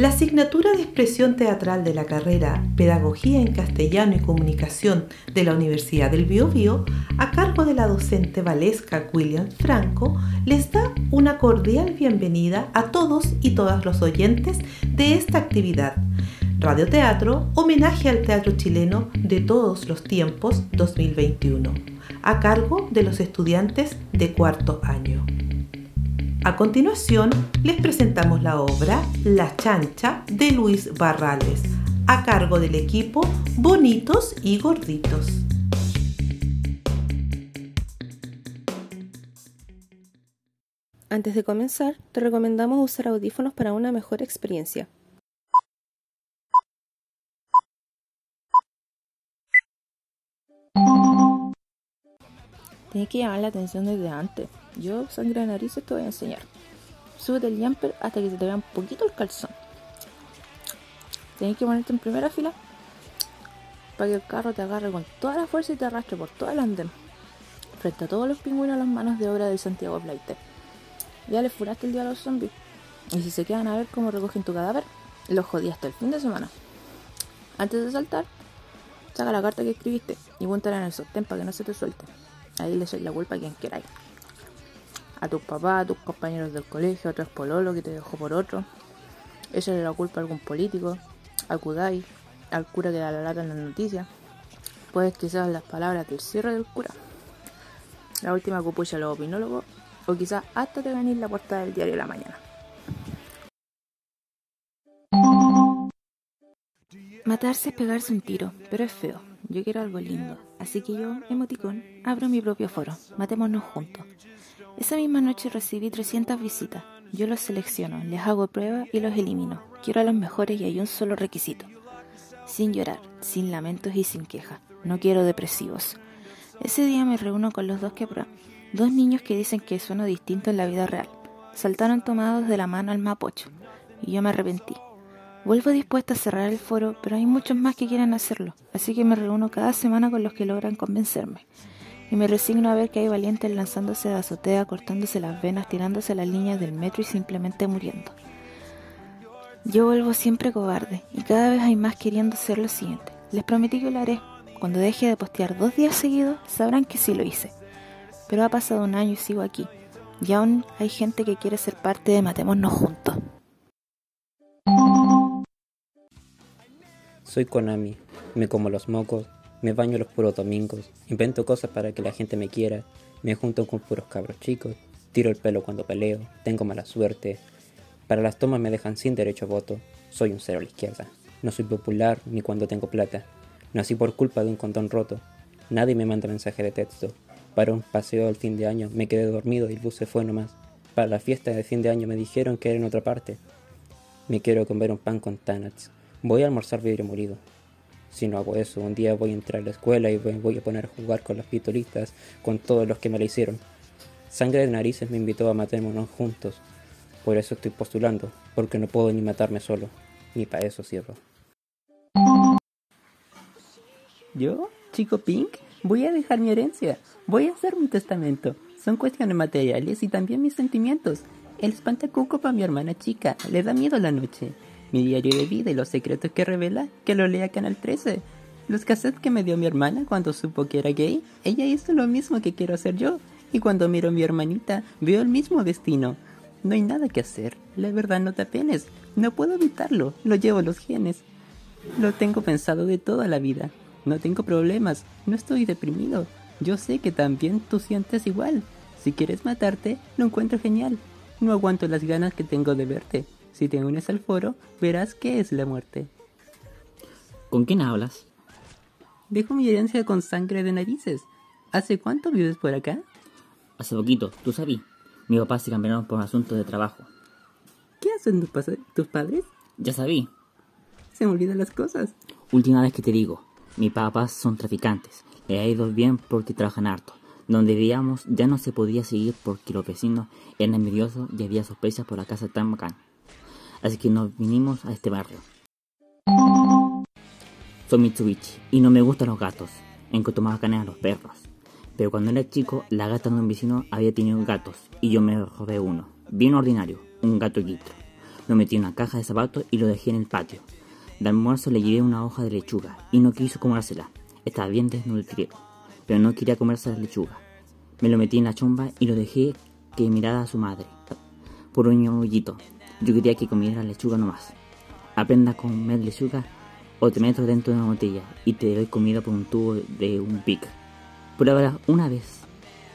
La asignatura de expresión teatral de la carrera Pedagogía en Castellano y Comunicación de la Universidad del Biobío, a cargo de la docente Valesca William Franco, les da una cordial bienvenida a todos y todas los oyentes de esta actividad. Radioteatro, homenaje al teatro chileno de todos los tiempos 2021, a cargo de los estudiantes de cuarto año. A continuación, les presentamos la obra La Chancha de Luis Barrales, a cargo del equipo Bonitos y Gorditos. Antes de comenzar, te recomendamos usar audífonos para una mejor experiencia. Tienes que llamar la atención desde antes. Yo, sangre de narices, te voy a enseñar. Súbete el jumper hasta que se te vea un poquito el calzón. Tienes que ponerte en primera fila para que el carro te agarre con toda la fuerza y te arrastre por todo el andén. Frente a todos los pingüinos las manos de obra del Santiago Flight. Ya le furaste el día a los zombies. Y si se quedan a ver cómo recogen tu cadáver, los jodí hasta el fin de semana. Antes de saltar, saca la carta que escribiste y póntela en el sostén para que no se te suelte. Ahí le soy la culpa a quien queráis. A tus papás, a tus compañeros del colegio, a otro pololo que te dejó por otro. Échale la culpa a algún político, a Kudai, al cura que da la lata en las noticias. Puedes quizás las palabras del cierre del cura. La última cupucha a los opinólogos. O quizás hasta te venir la portada del diario de la mañana. Matarse es pegarse un tiro, pero es feo. Yo quiero algo lindo. Así que yo, emoticón, abro mi propio foro. Matémonos juntos. Esa misma noche recibí 300 visitas. Yo los selecciono, les hago pruebas y los elimino. Quiero a los mejores y hay un solo requisito. Sin llorar, sin lamentos y sin quejas. No quiero depresivos. Ese día me reúno con los dos que. Dos niños que dicen que sueno distinto en la vida real. Saltaron tomados de la mano al mapocho. Y yo me arrepentí. Vuelvo dispuesta a cerrar el foro, pero hay muchos más que quieren hacerlo, así que me reúno cada semana con los que logran convencerme. Y me resigno a ver que hay valientes lanzándose de azotea, cortándose las venas, tirándose las líneas del metro y simplemente muriendo. Yo vuelvo siempre cobarde, y cada vez hay más queriendo hacer lo siguiente. Les prometí que lo haré. Cuando deje de postear dos días seguidos, sabrán que sí lo hice. Pero ha pasado un año y sigo aquí. Y aún hay gente que quiere ser parte de Matémonos Juntos. Soy Konami, me como los mocos, me baño los puros domingos, invento cosas para que la gente me quiera, me junto con puros cabros chicos, tiro el pelo cuando peleo, tengo mala suerte. Para las tomas me dejan sin derecho a voto, soy un cero a la izquierda. No soy popular ni cuando tengo plata. Nací por culpa de un condón roto. Nadie me manda mensaje de texto. Para un paseo al fin de año me quedé dormido y el bus se fue nomás. Para la fiesta de fin de año me dijeron que era en otra parte. Me quiero comer un pan con tanats. Voy a almorzar vidrio molido. Si no hago eso, un día voy a entrar a la escuela y voy a poner a jugar con las pistolistas, con todos los que me la hicieron. Sangre de narices me invitó a matémonos juntos. Por eso estoy postulando, porque no puedo ni matarme solo. Ni para eso sirvo. ¿Yo, chico Pink? Voy a dejar mi herencia. Voy a hacer mi testamento. Son cuestiones materiales y también mis sentimientos. El espantacuco para mi hermana chica. Le da miedo la noche mi diario de vida y los secretos que revela, que lo lea Canal 13. Los cassettes que me dio mi hermana cuando supo que era gay, ella hizo lo mismo que quiero hacer yo. Y cuando miro a mi hermanita, veo el mismo destino. No hay nada que hacer. La verdad no te apenes. No puedo evitarlo. Lo llevo los genes. Lo tengo pensado de toda la vida. No tengo problemas. No estoy deprimido. Yo sé que también tú sientes igual. Si quieres matarte, lo encuentro genial. No aguanto las ganas que tengo de verte. Si te unes al foro, verás qué es la muerte. ¿Con quién hablas? Dejo mi herencia con sangre de narices. ¿Hace cuánto vives por acá? Hace poquito, tú sabí. Mi papá se cambiaron por asuntos de trabajo. ¿Qué hacen tus, tus padres? Ya sabí. Se me olvidan las cosas. Última vez que te digo, mis papás son traficantes. Le ha ido bien porque trabajan harto. Donde vivíamos ya no se podía seguir porque los vecinos eran envidiosos y había sospechas por la casa tan bacán. Así que nos vinimos a este barrio. Soy Mitsubishi y no me gustan los gatos. Encuentro más bacanes a los perros. Pero cuando era chico, la gata de un vecino había tenido gatos y yo me robé uno. Bien ordinario, un gato quitro. Lo metí en una caja de zapatos y lo dejé en el patio. De almuerzo le llevé una hoja de lechuga y no quiso comérsela. Estaba bien desnutrido, pero no quería comerse la lechuga. Me lo metí en la chomba y lo dejé que mirara a su madre. Por un ñollito. Yo quería que comiera lechuga nomás. Aprenda a comer lechuga o te meto dentro de una botella y te doy comida por un tubo de un pic. Pruébala una vez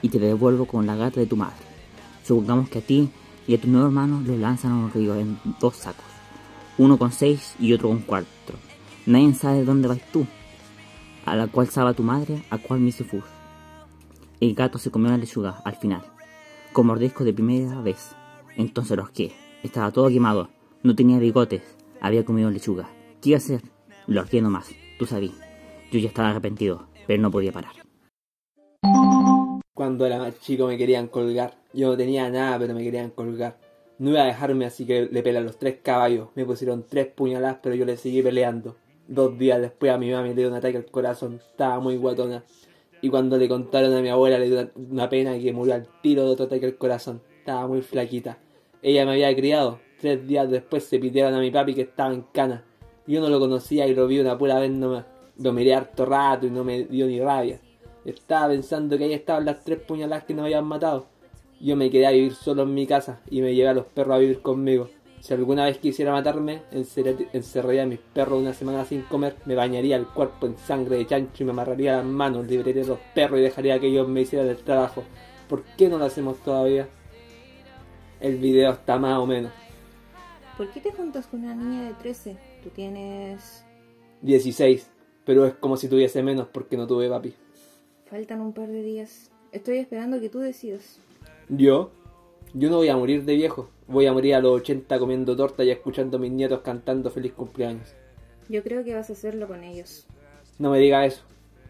y te devuelvo con la gata de tu madre. Supongamos que a ti y a tu nuevo hermano los lanzan a un río en dos sacos. Uno con seis y otro con cuatro. Nadie sabe dónde vas tú. A la cual sabe tu madre, a cuál misifus. El gato se comió la lechuga al final, con mordisco de primera vez. Entonces los que estaba todo quemado, no tenía bigotes, había comido lechuga. ¿Qué iba a hacer? Lo arqué nomás, tú sabías. Yo ya estaba arrepentido, pero no podía parar. Cuando era más chico me querían colgar. Yo no tenía nada, pero me querían colgar. No iba a dejarme, así que le pelé a los tres caballos. Me pusieron tres puñaladas, pero yo le seguí peleando. Dos días después a mi mamá me dio un ataque al corazón. Estaba muy guatona. Y cuando le contaron a mi abuela le dio una pena que murió al tiro de otro ataque al corazón. Estaba muy flaquita. Ella me había criado. Tres días después se pidieron a mi papi que estaba en cana. Yo no lo conocía y lo vi una pura vez nomás. Lo miré harto rato y no me dio ni rabia. Estaba pensando que ahí estaban las tres puñaladas que nos habían matado. Yo me quedé a vivir solo en mi casa y me llevé a los perros a vivir conmigo. Si alguna vez quisiera matarme, encerraría a mis perros una semana sin comer, me bañaría el cuerpo en sangre de chancho y me amarraría las manos, liberaría a los perros y dejaría que ellos me hicieran el trabajo. ¿Por qué no lo hacemos todavía? El video está más o menos. ¿Por qué te juntas con una niña de 13? Tú tienes... 16, pero es como si tuviese menos porque no tuve papi. Faltan un par de días. Estoy esperando que tú decidas. Yo, yo no voy a morir de viejo. Voy a morir a los 80 comiendo torta y escuchando a mis nietos cantando feliz cumpleaños. Yo creo que vas a hacerlo con ellos. No me diga eso,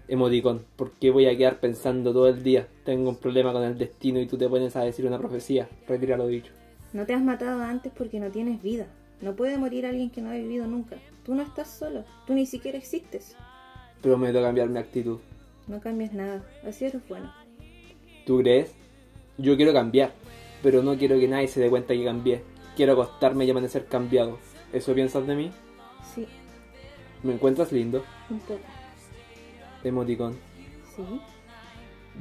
emoticón, porque voy a quedar pensando todo el día. Tengo un problema con el destino y tú te pones a decir una profecía. Retira lo dicho. No te has matado antes porque no tienes vida. No puede morir alguien que no ha vivido nunca. Tú no estás solo. Tú ni siquiera existes. Prometo cambiar mi actitud. No cambies nada. Así eres bueno. ¿Tú crees? Yo quiero cambiar, pero no quiero que nadie se dé cuenta que cambié. Quiero acostarme y amanecer cambiado. ¿Eso piensas de mí? Sí, ¿Me encuentras lindo? un poco. Emoticón. Sí.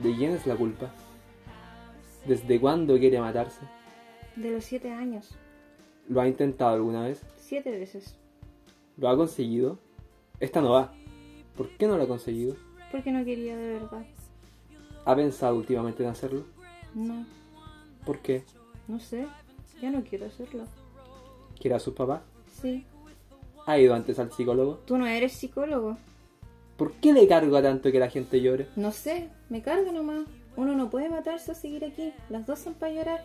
¿De quién es la culpa? ¿Desde cuándo quiere matarse? De los siete años. ¿Lo ha intentado alguna vez? Siete veces. ¿Lo ha conseguido? Esta no va. ¿Por qué no lo ha conseguido? Porque no quería de verdad. ¿Ha pensado últimamente en hacerlo? No, ¿Por qué? no sé. Ya no quiero hacerlo. ¿Quiere a sus papás? Sí. ¿Ha ido antes al psicólogo? Tú no eres psicólogo. ¿Por qué le cargo a tanto que la gente llore? No sé, me carga nomás. Uno no puede matarse o seguir aquí. Las dos son para llorar.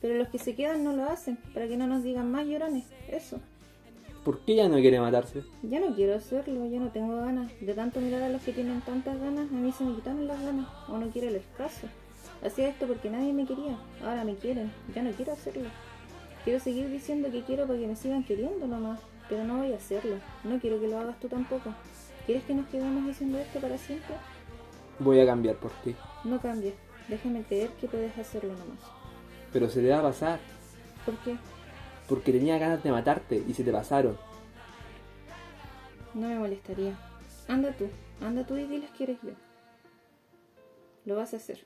Pero los que se quedan no lo hacen, para que no nos digan más llorones. Eso. ¿Por qué ya no quiere matarse? Ya no quiero hacerlo, ya no tengo ganas. De tanto mirar a los que tienen tantas ganas, a mí se me quitaron las ganas. O no quiero el caso. Hacía esto porque nadie me quería. Ahora me quieren. Ya no quiero hacerlo. Quiero seguir diciendo que quiero para que me sigan queriendo nomás. Pero no voy a hacerlo. No quiero que lo hagas tú tampoco. ¿Quieres que nos quedemos haciendo esto para siempre? Voy a cambiar por ti. No cambies. Déjame creer que puedes hacerlo nomás. Pero se te va a pasar. ¿Por qué? Porque tenía ganas de matarte y se te pasaron. No me molestaría. Anda tú. Anda tú y diles que eres yo. Lo vas a hacer.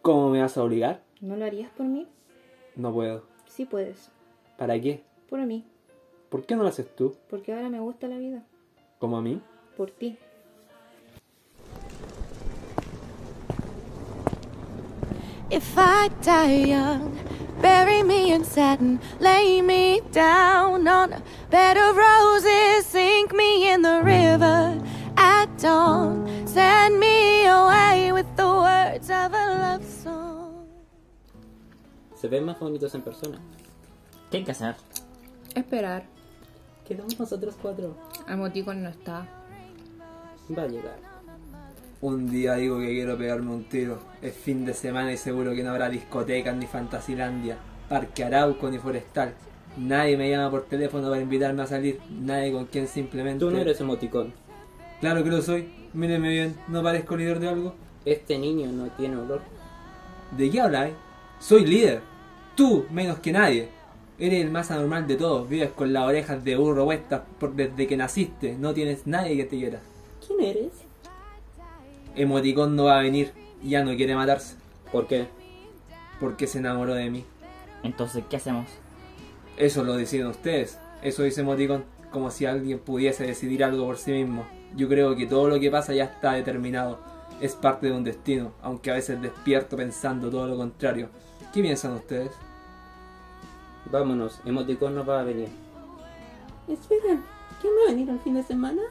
¿Cómo me vas a obligar? ¿No lo harías por mí? No puedo. Sí puedes. ¿Para qué? Por mí. ¿Por qué no lo haces tú? Porque ahora me gusta la vida. ¿Como a mí? Por ti. If I die young, bury me in satin, lay me down on a bed of roses, sink me in the river at dawn, send me away with the words of a love song. Se ven más bonitos en persona. ¿Qué hay que hacer? Esperar. Quedamos nosotros cuatro. Emoticon no está. Va a llegar. Un día digo que quiero pegarme un tiro. Es fin de semana y seguro que no habrá discotecas ni Fantasilandia, Parque Arauco ni Forestal. Nadie me llama por teléfono para invitarme a salir. Nadie con quien simplemente. Tú no eres emoticón. Claro que lo soy. Míreme bien. ¿No parezco líder de algo? Este niño no tiene olor. ¿De qué habláis? Soy líder. Tú menos que nadie. Eres el más anormal de todos. Vives con las orejas de burro puestas desde que naciste. No tienes nadie que te quiera. ¿Quién eres? Emoticón no va a venir. Ya no quiere matarse. ¿Por qué? Porque se enamoró de mí. Entonces, ¿qué hacemos? Eso lo deciden ustedes. Eso dice Emoticón. Como si alguien pudiese decidir algo por sí mismo. Yo creo que todo lo que pasa ya está determinado. Es parte de un destino. Aunque a veces despierto pensando todo lo contrario. ¿Qué piensan ustedes? Vámonos, Emoticón no va a venir. Esperen, ¿quién va a venir el fin de semana?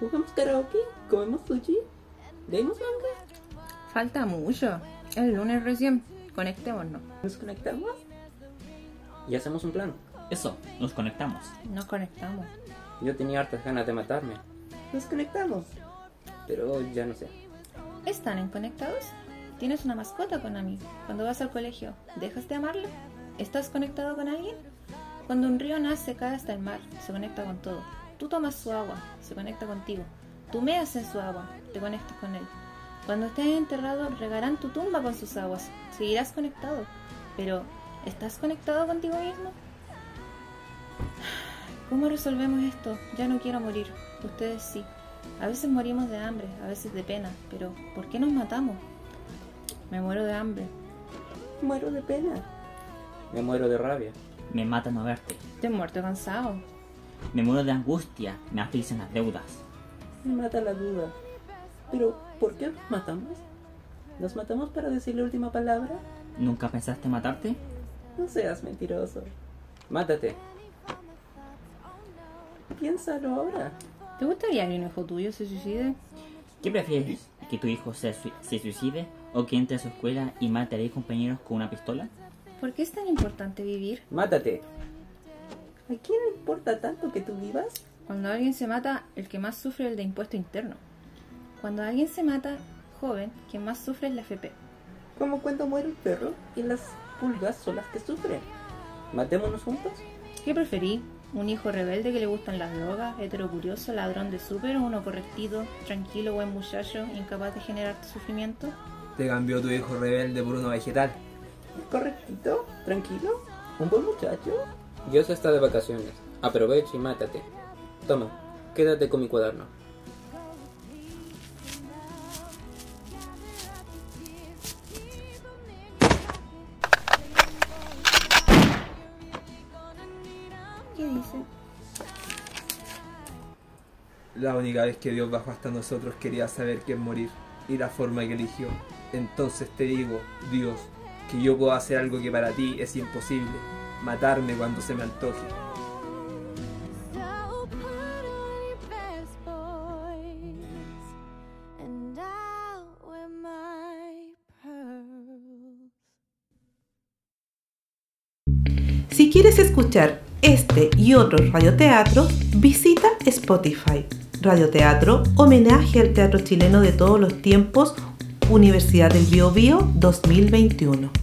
¿Jugamos karaoke? ¿Comemos sushi? ¿Leemos manga? Falta mucho. El lunes recién. Conectémonos. ¿Nos conectamos? Y hacemos un plan. Eso, nos conectamos. Nos conectamos. Yo tenía hartas ganas de matarme, Nos conectamos. pero ya no sé. ¿Están en conectados? ¿Tienes una mascota con Ami? Cuando vas al colegio, ¿dejas de amarla? ¿Estás conectado con alguien? Cuando un río nace, cae hasta el mar, se conecta con todo. Tú tomas su agua, se conecta contigo. Tú meas en su agua, te conectas con él. Cuando estés enterrado, regarán tu tumba con sus aguas. Seguirás conectado. Pero, ¿estás conectado contigo mismo? ¿Cómo resolvemos esto? Ya no quiero morir. Ustedes sí. A veces morimos de hambre, a veces de pena, pero ¿por qué nos matamos? Me muero de hambre. Muero de pena. Me muero de rabia. Me mata no verte. Te muerto cansado. Me muero de angustia. Me afligen las deudas. Me mata la duda. Pero, ¿por qué nos matamos? ¿Nos matamos para decir la última palabra? ¿Nunca pensaste matarte? No seas mentiroso. Mátate. Piénsalo ahora. ¿Te gustaría que un hijo tuyo se suicide? ¿Qué prefieres? ¿Que tu hijo se, se suicide o que entre a su escuela y mate a 10 compañeros con una pistola? ¿Por qué es tan importante vivir? Mátate. ¿A quién le importa tanto que tú vivas? Cuando alguien se mata, el que más sufre es el de impuesto interno. Cuando alguien se mata, joven, quien más sufre es la FP. Como cuando muere el perro y las pulgas son las que sufren. Matémonos juntos. ¿Qué preferí? ¿Un hijo rebelde que le gustan las drogas, heterocurioso, ladrón de súper o uno correctito, tranquilo, buen muchacho, incapaz de generarte sufrimiento? Te cambió tu hijo rebelde por uno vegetal. ¿Correctito? ¿Tranquilo? ¿Un buen muchacho? Dios está de vacaciones. Aprovecha y mátate. Toma, quédate con mi cuaderno. ¿Qué dice? La única vez que Dios bajó hasta nosotros quería saber qué es morir y la forma que eligió. Entonces te digo, Dios, que yo puedo hacer algo que para ti es imposible, matarme cuando se me antoje. Si quieres escuchar este y otros radioteatros, visita Spotify. Radioteatro, homenaje al teatro chileno de todos los tiempos, Universidad del Bio Bio 2021.